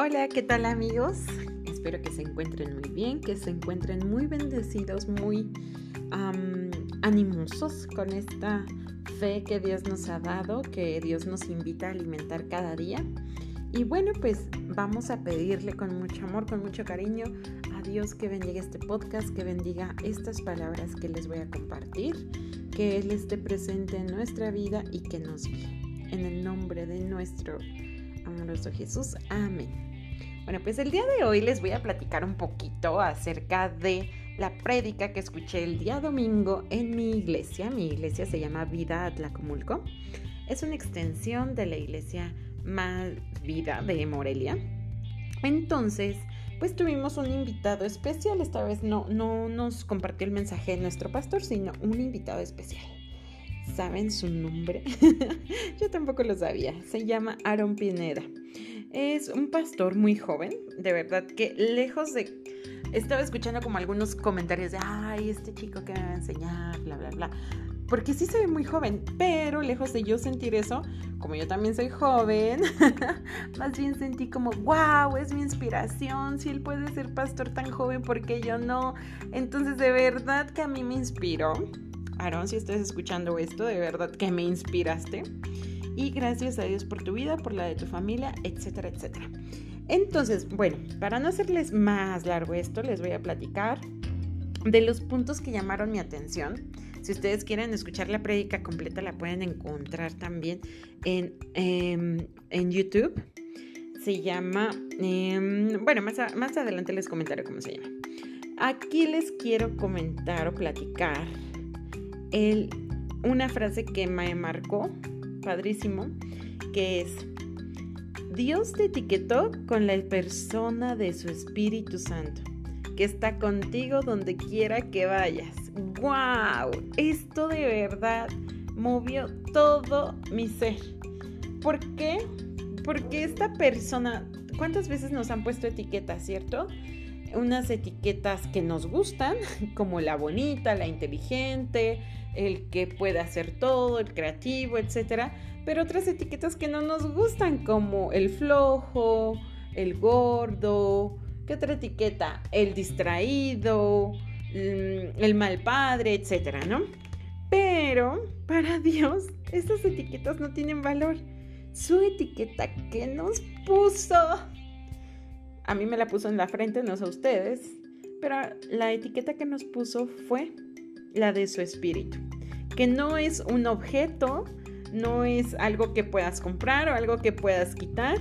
Hola, ¿qué tal amigos? Espero que se encuentren muy bien, que se encuentren muy bendecidos, muy animosos con esta fe que Dios nos ha dado, que Dios nos invita a alimentar cada día. Y bueno, pues vamos a pedirle con mucho amor, con mucho cariño a Dios que bendiga este podcast, que bendiga estas palabras que les voy a compartir, que Él esté presente en nuestra vida y que nos guíe. En el nombre de nuestro amoroso Jesús. Amén. Bueno, pues el día de hoy les voy a platicar un poquito acerca de la prédica que escuché el día domingo en mi iglesia. Mi iglesia se llama Vida Atlacomulco. Es una extensión de la iglesia Más Vida de Morelia. Entonces, pues tuvimos un invitado especial. Esta vez no, no nos compartió el mensaje de nuestro pastor, sino un invitado especial. ¿Saben su nombre? Yo tampoco lo sabía. Se llama Aaron Pineda. Es un pastor muy joven, de verdad que lejos de... Estaba escuchando como algunos comentarios de, ay, este chico que me va a enseñar, bla, bla, bla. Porque sí se ve muy joven, pero lejos de yo sentir eso, como yo también soy joven, más bien sentí como, wow, es mi inspiración, si él puede ser pastor tan joven, ¿por qué yo no? Entonces, de verdad que a mí me inspiró. Aaron, si estás escuchando esto, de verdad que me inspiraste y gracias a Dios por tu vida, por la de tu familia, etcétera, etcétera. Entonces, bueno, para no hacerles más largo esto, les voy a platicar de los puntos que llamaron mi atención. Si ustedes quieren escuchar la prédica completa, la pueden encontrar también en, em, en YouTube. Se llama, em, bueno, más, más adelante les comentaré cómo se llama. Aquí les quiero comentar o platicar el, una frase que me marcó padrísimo, que es, Dios te etiquetó con la persona de su Espíritu Santo, que está contigo donde quiera que vayas. ¡Wow! Esto de verdad movió todo mi ser. ¿Por qué? Porque esta persona, ¿cuántas veces nos han puesto etiquetas, cierto? Unas etiquetas que nos gustan, como la bonita, la inteligente, el que puede hacer todo, el creativo, etc. Pero otras etiquetas que no nos gustan, como el flojo, el gordo, ¿qué otra etiqueta? El distraído, mm, el mal padre, etc. ¿no? Pero para Dios, estas etiquetas no tienen valor. Su etiqueta que nos puso, a mí me la puso en la frente, no sé a ustedes, pero la etiqueta que nos puso fue la de su espíritu, que no es un objeto, no es algo que puedas comprar o algo que puedas quitar,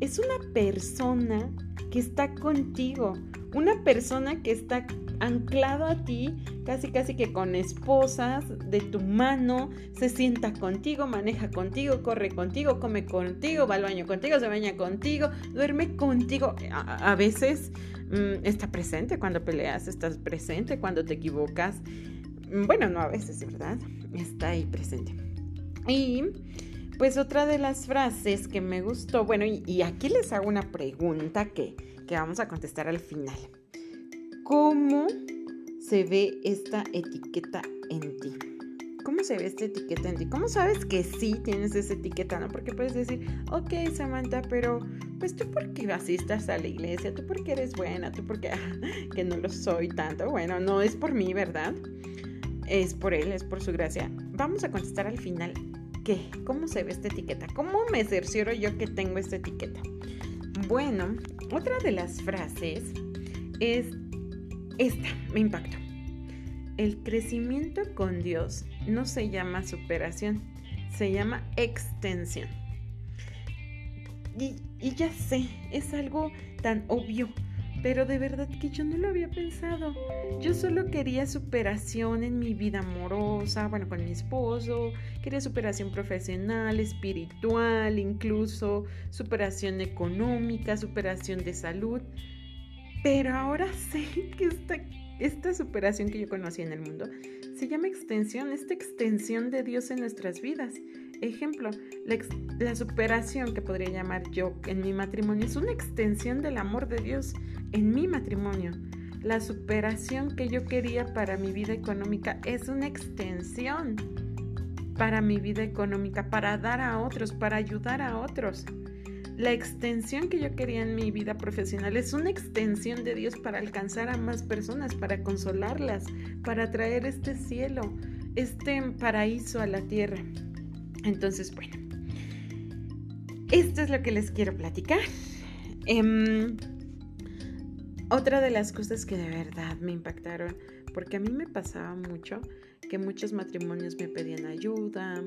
es una persona que está contigo, una persona que está anclado a ti, casi casi que con esposas de tu mano, se sienta contigo, maneja contigo, corre contigo, come contigo, va al baño contigo, se baña contigo, duerme contigo. A, veces mm, está presente cuando peleas, estás presente cuando te equivocas. Bueno, no a veces, ¿verdad? Está ahí presente. Y pues otra de las frases que me gustó, bueno, y, aquí les hago una pregunta que, que vamos a contestar al final. ¿Cómo se ve esta etiqueta en ti? ¿Cómo se ve esta etiqueta en ti? ¿Cómo sabes que sí tienes esa etiqueta? Porque puedes decir, ok, Samantha, pero pues tú porque asistas a la iglesia, tú porque eres buena, tú porque que no lo soy tanto. Bueno, no es por mí, ¿verdad? es por Él, es por su gracia. Vamos a contestar al final cómo se ve esta etiqueta, cómo me cercioro yo que tengo esta etiqueta. Bueno, otra de las frases es esta, me impactó. El crecimiento con Dios no se llama superación, se llama extensión. Y, y ya sé, es algo tan obvio, pero de verdad que yo no lo había pensado. Yo solo quería superación en mi vida amorosa, bueno, con mi esposo, quería superación profesional, espiritual, incluso superación económica, superación de salud. Pero ahora sé que esta, esta superación que yo conocí en el mundo se llama extensión, esta extensión de Dios en nuestras vidas. Ejemplo, la, superación que podría llamar yo en mi matrimonio es una extensión del amor de Dios en mi matrimonio. La superación que yo quería para mi vida económica es una extensión para mi vida económica, para dar a otros, para ayudar a otros. la extensión que yo quería en mi vida profesional es una extensión de Dios para alcanzar a más personas, para consolarlas, para traer este cielo, este paraíso a la tierra. Entonces, bueno, esto es lo que les quiero platicar. Em, otra de las cosas que de verdad me impactaron, porque a mí me pasaba mucho que muchos matrimonios me pedían ayuda,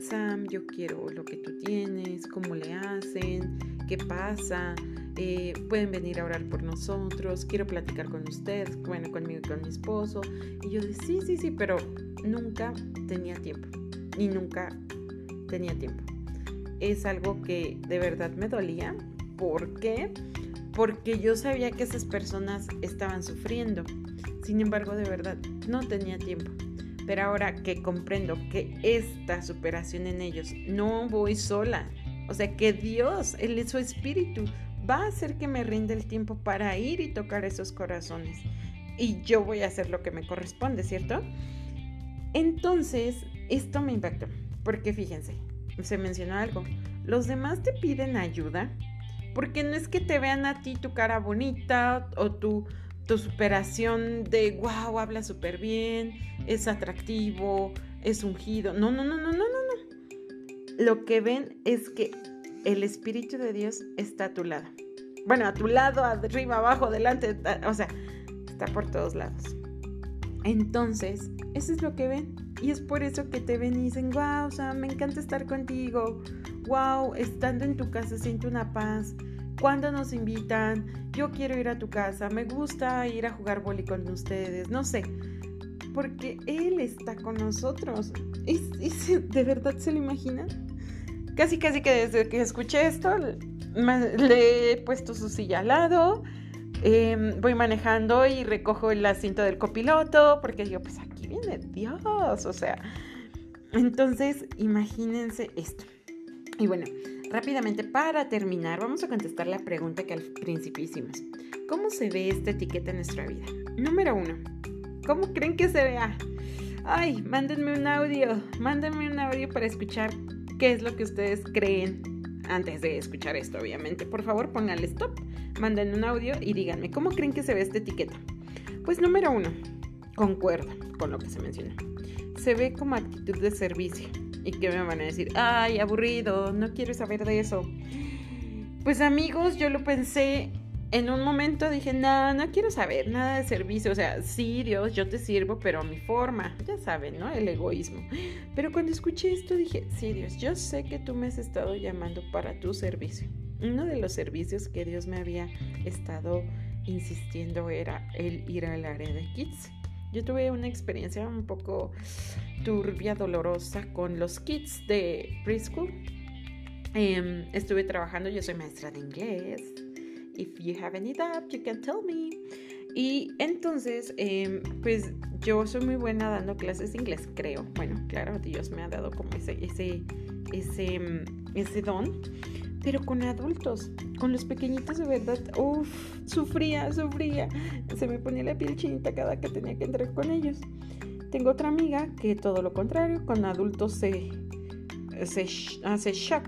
Sam, yo quiero lo que tú tienes, cómo le hacen, qué pasa, eh, pueden venir a orar por nosotros, quiero platicar con ustedes, bueno, conmigo y con mi esposo. Y yo decía, sí, sí, sí, pero nunca tenía tiempo, y nunca tenía tiempo. Es algo que de verdad me dolía. ¿Por qué? Porque yo sabía que esas personas estaban sufriendo. Sin embargo, de verdad, no tenía tiempo. Pero ahora que comprendo que esta superación en ellos no voy sola, o sea que Dios, Él su espíritu, va a hacer que me rinda el tiempo para ir y tocar esos corazones. Y yo voy a hacer lo que me corresponde, ¿cierto? Entonces, esto me impactó, porque fíjense, se mencionó algo, los demás te piden ayuda, porque no es que te vean a ti tu cara bonita o tu tu superación de, wow, habla súper bien, es atractivo, es ungido. No, no, no, no, no, no, no. Lo que ven es que el Espíritu de Dios está a tu lado. Bueno, a tu lado, arriba, abajo, delante, o sea, está por todos lados. Entonces, eso es lo que ven. Y es por eso que te ven y dicen, wow, sea, me encanta estar contigo. Wow, estando en tu casa siento una paz cuándo nos invitan, yo quiero ir a tu casa, me gusta ir a jugar boli con ustedes, no sé, porque Él está con nosotros. de verdad se lo imaginan? Casi, casi que desde que escuché esto, le he puesto su silla al lado, em, voy manejando y recojo el asiento del copiloto, porque yo, pues aquí viene Dios, o sea. Entonces, imagínense esto. Y bueno, Rápidamente, para terminar, vamos a contestar la pregunta que al principio hicimos. ¿Cómo se ve esta etiqueta en nuestra vida? Número uno, ¿cómo creen que se vea? Ay, mándenme un audio, mándenme un audio para escuchar qué es lo que ustedes creen antes de escuchar esto, obviamente. Por favor, pónganle stop, manden un audio y díganme, ¿cómo creen que se ve esta etiqueta? Pues número uno, concuerdo con lo que se menciona. Se ve como actitud de servicio. ¿Y qué me van a decir? Ay, aburrido, no quiero saber de eso. Pues amigos, yo lo pensé en un momento, dije, no, no quiero saber nada de servicio. O sea, sí, Dios, yo te sirvo, pero a mi forma. Ya saben, ¿no? El egoísmo. Pero cuando escuché esto dije, sí, Dios, yo sé que tú me has estado llamando para tu servicio. Uno de los servicios que Dios me había estado insistiendo era el ir al área de kids. Yo tuve una experiencia un poco turbia, dolorosa con los kids de preschool. Em, estuve trabajando, yo soy maestra de inglés. If you have any doubt, you can tell me. Y entonces, em, pues yo soy muy buena dando clases de inglés, creo. Bueno, claro, Dios me ha dado como ese, ese, ese, em, ese don pero con adultos, con los pequeñitos de verdad, uff, sufría, sufría, se me ponía la piel chinita cada que tenía que entrar con ellos. Tengo otra amiga que todo lo contrario, con adultos se, se hace shock,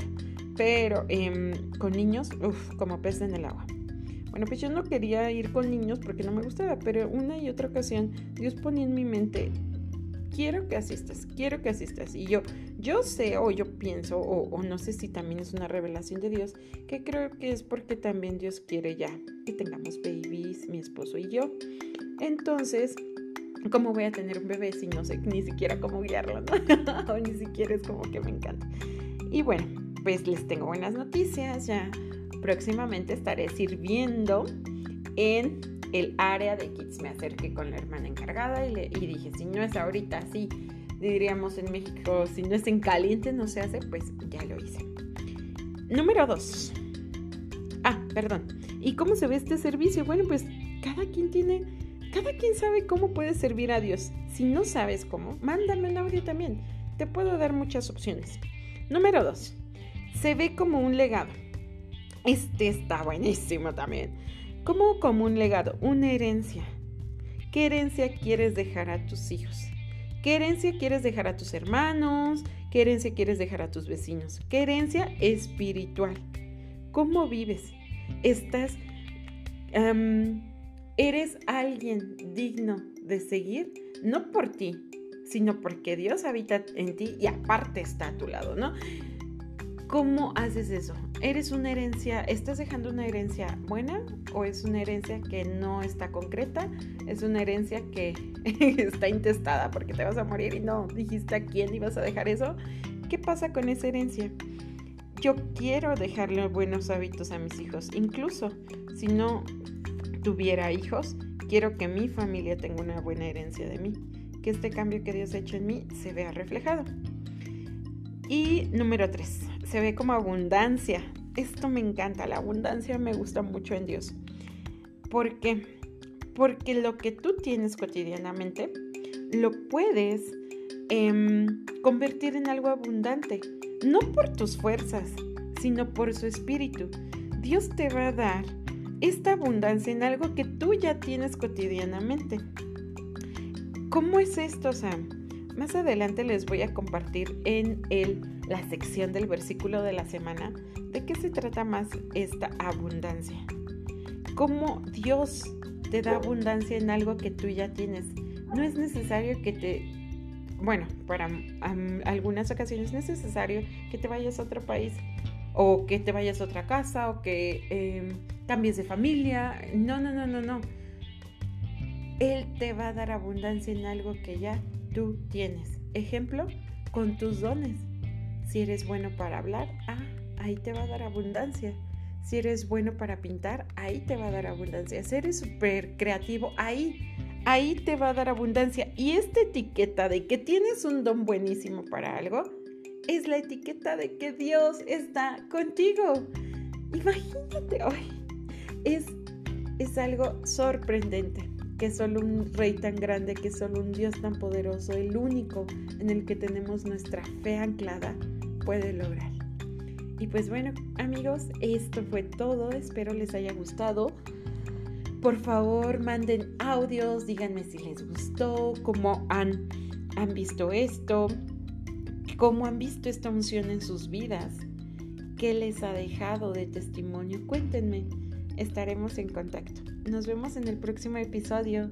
pero em, con niños, uff, como pez en el agua. Bueno, pues yo no quería ir con niños porque no me gustaba, pero una y otra ocasión Dios ponía en mi mente quiero que asistas, quiero que asistas. Y yo, yo sé o yo pienso, o, no sé si también es una revelación de Dios, que creo que es porque también Dios quiere ya que tengamos babies, mi esposo y yo. Entonces, ¿cómo voy a tener un bebé si no sé ni siquiera cómo guiarlo, ¿no? o ni siquiera es como que me encanta. Y bueno, pues les tengo buenas noticias, ya próximamente estaré sirviendo en el área de kids. Me acerqué con la hermana encargada y, le, dije, si no es ahorita, sí, diríamos en México, si no es en caliente, no se hace, pues ya lo hice. Número dos. Ah, perdón. ¿Y cómo se ve este servicio? Bueno, pues cada quien tiene, cada quien sabe cómo puede servir a Dios. Si no sabes cómo, mándame un audio también. Te puedo dar muchas opciones. Número dos. Se ve como un legado. Este está buenísimo también. ¿Cómo como un legado? Una herencia. ¿Qué herencia quieres dejar a tus hijos? ¿Qué herencia quieres dejar a tus hermanos? ¿Qué herencia quieres dejar a tus vecinos? ¿Qué herencia espiritual? ¿Cómo vives? ¿Estás... ¿Eres alguien digno de seguir? No por ti, sino porque Dios habita en ti y aparte está a tu lado, ¿no? ¿Cómo haces eso? ¿Eres una herencia, estás dejando una herencia buena o es una herencia que no está concreta? Es una herencia que está intestada porque te vas a morir y no dijiste a quién ibas a dejar eso. ¿Qué pasa con esa herencia? Yo quiero dejarle buenos hábitos a mis hijos, incluso si no tuviera hijos, quiero que mi familia tenga una buena herencia de mí, que este cambio que Dios ha hecho en mí se vea reflejado. Y número tres, se ve como abundancia. Esto me encanta, la abundancia me gusta mucho en Dios. ¿Por qué? Porque lo que tú tienes cotidianamente lo puedes em, convertir en algo abundante, no por tus fuerzas, sino por su espíritu. Dios te va a dar esta abundancia en algo que tú ya tienes cotidianamente. ¿Cómo es esto, Sam? Más adelante les voy a compartir en el, la sección del versículo de la semana de qué se trata más esta abundancia. Cómo Dios te da abundancia en algo que tú ya tienes. No es necesario que te, bueno, para algunas ocasiones es necesario que te vayas a otro país o que te vayas a otra casa o que em, cambies de familia. No, no, no, no, no. Él te va a dar abundancia en algo que ya tú tienes. Ejemplo, con tus dones. Si eres bueno para hablar, ah, ahí te va a dar abundancia. Si eres bueno para pintar, ahí te va a dar abundancia. Si eres súper creativo, ahí, ahí te va a dar abundancia. Y esta etiqueta de que tienes un don buenísimo para algo, es la etiqueta de que Dios está contigo. Imagínate, hoy es, es algo sorprendente que solo un rey tan grande, que solo un Dios tan poderoso, el único en el que tenemos nuestra fe anclada, puede lograr. Y pues bueno, amigos, esto fue todo. Espero les haya gustado. Por favor, manden audios, díganme si les gustó, cómo han, han visto esto, cómo han visto esta unción en sus vidas, qué les ha dejado de testimonio. Cuéntenme, estaremos en contacto. Nos vemos en el próximo episodio.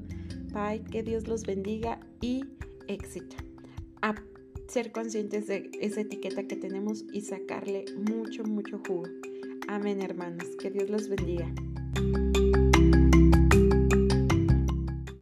Bye, que Dios los bendiga y éxito. Ser conscientes de esa etiqueta que tenemos y sacarle mucho, mucho jugo. Amén, hermanos. Que Dios los bendiga.